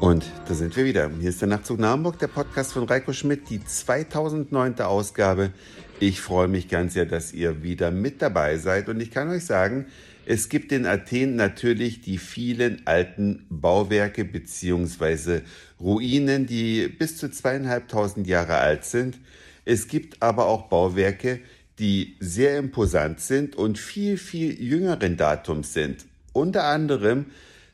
Und da sind wir wieder. Hier ist der Nachtzug nach Hamburg, der Podcast von Reiko Schmidt, die 2009. Ausgabe. Ich freue mich ganz sehr, dass ihr wieder mit dabei seid. Und ich kann euch sagen, es gibt in Athen natürlich die vielen alten Bauwerke beziehungsweise Ruinen, die bis zu zweieinhalbtausend Jahre alt sind. Es gibt aber auch Bauwerke, die sehr imposant sind und viel, viel jüngeren Datums sind. Unter anderem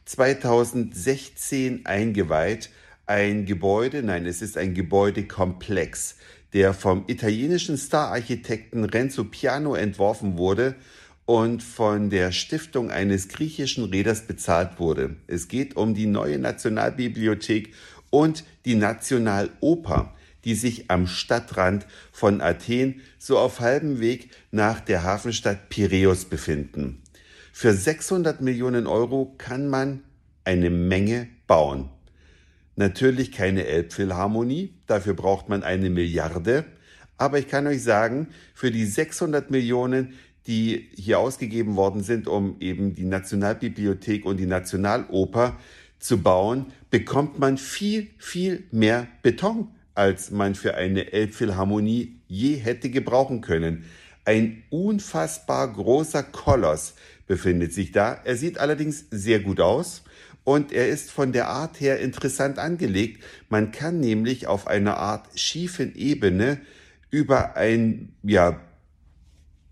2016 eingeweiht ein Gebäude, nein, es ist ein Gebäudekomplex, der vom italienischen Stararchitekten Renzo Piano entworfen wurde und von der Stiftung eines griechischen Räders bezahlt wurde. Es geht um die neue Nationalbibliothek und die Nationaloper, die sich am Stadtrand von Athen so auf halbem Weg nach der Hafenstadt Piräus befinden. Für 600 Millionen Euro kann man eine Menge bauen. Natürlich keine Elbphilharmonie, dafür braucht man eine Milliarde. Aber ich kann euch sagen, für die 600 Millionen, die hier ausgegeben worden sind, um eben die Nationalbibliothek und die Nationaloper zu bauen, bekommt man viel, viel mehr Beton, als man für eine Elbphilharmonie je hätte gebrauchen können. Ein unfassbar großer Koloss befindet sich da. Er sieht allerdings sehr gut aus und er ist von der Art her interessant angelegt. Man kann nämlich auf einer Art schiefen Ebene über ein ja,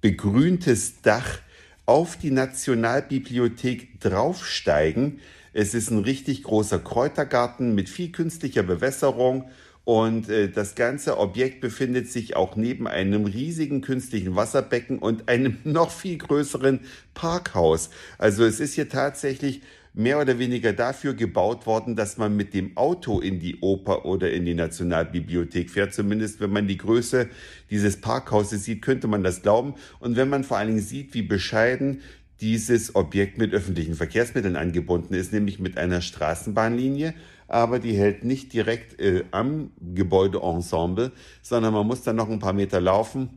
begrüntes Dach auf die Nationalbibliothek draufsteigen. Es ist ein richtig großer Kräutergarten mit viel künstlicher Bewässerung und äh, das ganze Objekt befindet sich auch neben einem riesigen künstlichen Wasserbecken und einem noch viel größeren Parkhaus. Also es ist hier tatsächlich mehr oder weniger dafür gebaut worden, dass man mit dem Auto in die Oper oder in die Nationalbibliothek fährt. Zumindest wenn man die Größe dieses Parkhauses sieht, könnte man das glauben. Und wenn man vor allen Dingen sieht, wie bescheiden dieses Objekt mit öffentlichen Verkehrsmitteln angebunden ist, nämlich mit einer Straßenbahnlinie, aber die hält nicht direkt äh, am Gebäudeensemble, sondern man muss dann noch ein paar Meter laufen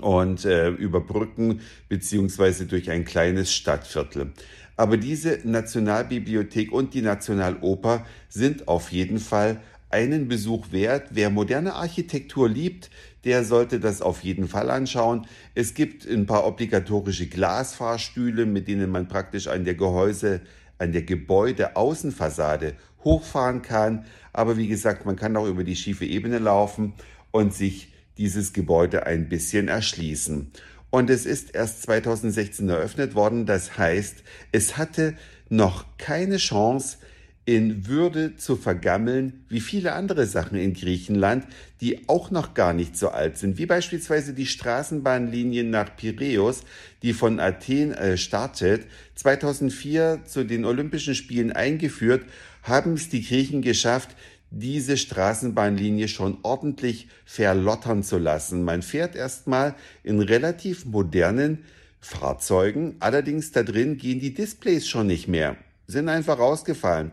und äh, überbrücken beziehungsweise durch ein kleines Stadtviertel. Aber diese Nationalbibliothek und die Nationaloper sind auf jeden Fall einen Besuch wert. Wer moderne Architektur liebt, der sollte das auf jeden Fall anschauen. Es gibt ein paar obligatorische Glasfahrstühle, mit denen man praktisch an der Gehäuse, an der Gebäudeaußenfassade hochfahren kann. Aber wie gesagt, man kann auch über die schiefe Ebene laufen und sich dieses Gebäude ein bisschen erschließen. Und es ist erst 2016 eröffnet worden. Das heißt, es hatte noch keine Chance, in Würde zu vergammeln, wie viele andere Sachen in Griechenland, die auch noch gar nicht so alt sind, wie beispielsweise die Straßenbahnlinie nach Piräus, die von Athen äh, startet, 2004 zu den Olympischen Spielen eingeführt, haben es die Griechen geschafft, diese Straßenbahnlinie schon ordentlich verlottern zu lassen. Man fährt erstmal in relativ modernen Fahrzeugen, allerdings da drin gehen die Displays schon nicht mehr, sind einfach rausgefallen.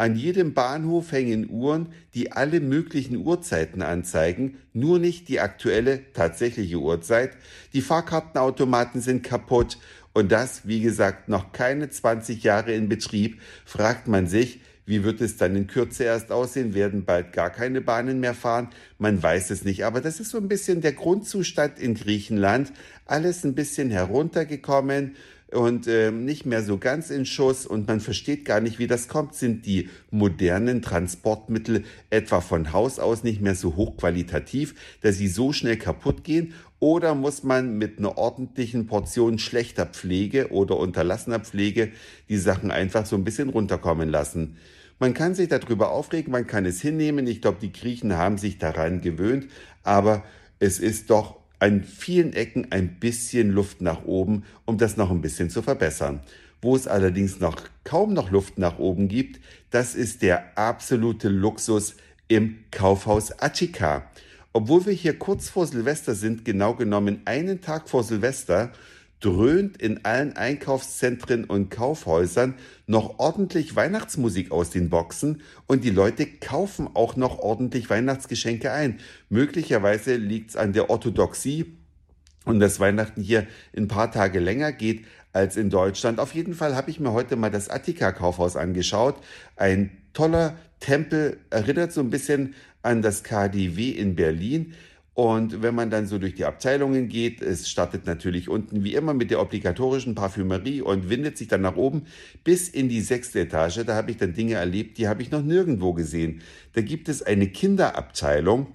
An jedem Bahnhof hängen Uhren, die alle möglichen Uhrzeiten anzeigen, nur nicht die aktuelle tatsächliche Uhrzeit. Die Fahrkartenautomaten sind kaputt und das, wie gesagt, noch keine 20 Jahre in Betrieb, fragt man sich, wie wird es dann in Kürze erst aussehen? Werden bald gar keine Bahnen mehr fahren? Man weiß es nicht. Aber das ist so ein bisschen der Grundzustand in Griechenland. Alles ein bisschen heruntergekommen und äh, nicht mehr so ganz in Schuss und man versteht gar nicht, wie das kommt. Sind die modernen Transportmittel etwa von Haus aus nicht mehr so hochqualitativ, dass sie so schnell kaputt gehen? Oder muss man mit einer ordentlichen Portion schlechter Pflege oder unterlassener Pflege die Sachen einfach so ein bisschen runterkommen lassen? Man kann sich darüber aufregen, man kann es hinnehmen. Ich glaube, die Griechen haben sich daran gewöhnt, aber es ist doch an vielen Ecken ein bisschen Luft nach oben, um das noch ein bisschen zu verbessern. Wo es allerdings noch kaum noch Luft nach oben gibt, das ist der absolute Luxus im Kaufhaus Attika. Obwohl wir hier kurz vor Silvester sind, genau genommen einen Tag vor Silvester, dröhnt in allen Einkaufszentren und Kaufhäusern noch ordentlich Weihnachtsmusik aus den Boxen und die Leute kaufen auch noch ordentlich Weihnachtsgeschenke ein. Möglicherweise liegt es an der Orthodoxie und dass Weihnachten hier ein paar Tage länger geht als in Deutschland. Auf jeden Fall habe ich mir heute mal das Attika-Kaufhaus angeschaut. Ein toller Tempel, erinnert so ein bisschen an das KDW in Berlin. Und wenn man dann so durch die Abteilungen geht, es startet natürlich unten wie immer mit der obligatorischen Parfümerie und windet sich dann nach oben bis in die sechste Etage. Da habe ich dann Dinge erlebt, die habe ich noch nirgendwo gesehen. Da gibt es eine Kinderabteilung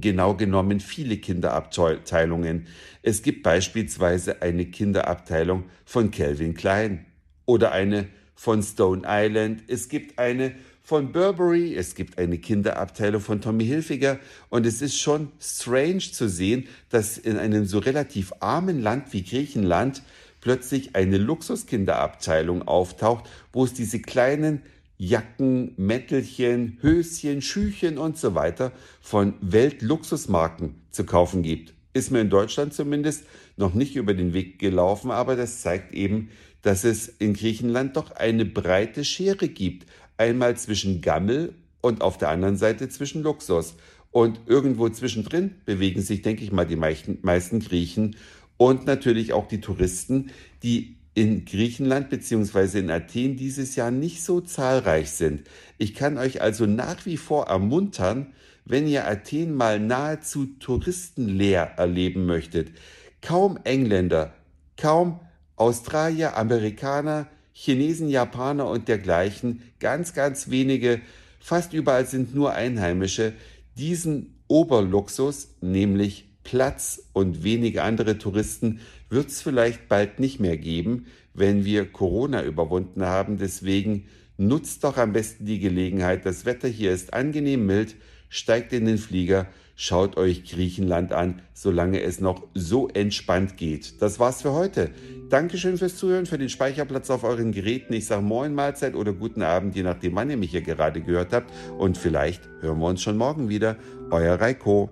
genau genommen viele Kinderabteilungen. Es gibt beispielsweise eine Kinderabteilung von Calvin Klein oder eine von Stone Island. Es gibt eine von Burberry, es gibt eine Kinderabteilung von Tommy Hilfiger und es ist schon strange zu sehen, dass in einem so relativ armen Land wie Griechenland plötzlich eine Luxuskinderabteilung auftaucht, wo es diese kleinen Jacken, Mäntelchen, Höschen, Schüchen und so weiter von Weltluxusmarken zu kaufen gibt. Ist mir in Deutschland zumindest noch nicht über den Weg gelaufen, aber das zeigt eben, dass es in Griechenland doch eine breite Schere gibt. Einmal zwischen Gammel und auf der anderen Seite zwischen Luxus. Und irgendwo zwischendrin bewegen sich, denke ich mal, die meisten, Griechen und natürlich auch die Touristen, die in Griechenland beziehungsweise in Athen dieses Jahr nicht so zahlreich sind. Ich kann euch also nach wie vor ermuntern, wenn ihr Athen mal nahezu touristenleer erleben möchtet. Kaum Engländer, kaum Australier, Amerikaner, Chinesen, Japaner und dergleichen, ganz, ganz wenige, fast überall sind nur Einheimische, diesen Oberluxus, nämlich Platz und wenige andere Touristen wird es vielleicht bald nicht mehr geben, wenn wir Corona überwunden haben. Deswegen nutzt doch am besten die Gelegenheit. Das Wetter hier ist angenehm mild. Steigt in den Flieger, schaut euch Griechenland an, solange es noch so entspannt geht. Das war's für heute. Dankeschön fürs Zuhören, für den Speicherplatz auf euren Geräten. Ich sage Moin Mahlzeit oder guten Abend, je nachdem, wann ihr mich hier gerade gehört habt. Und vielleicht hören wir uns schon morgen wieder. Euer Reiko.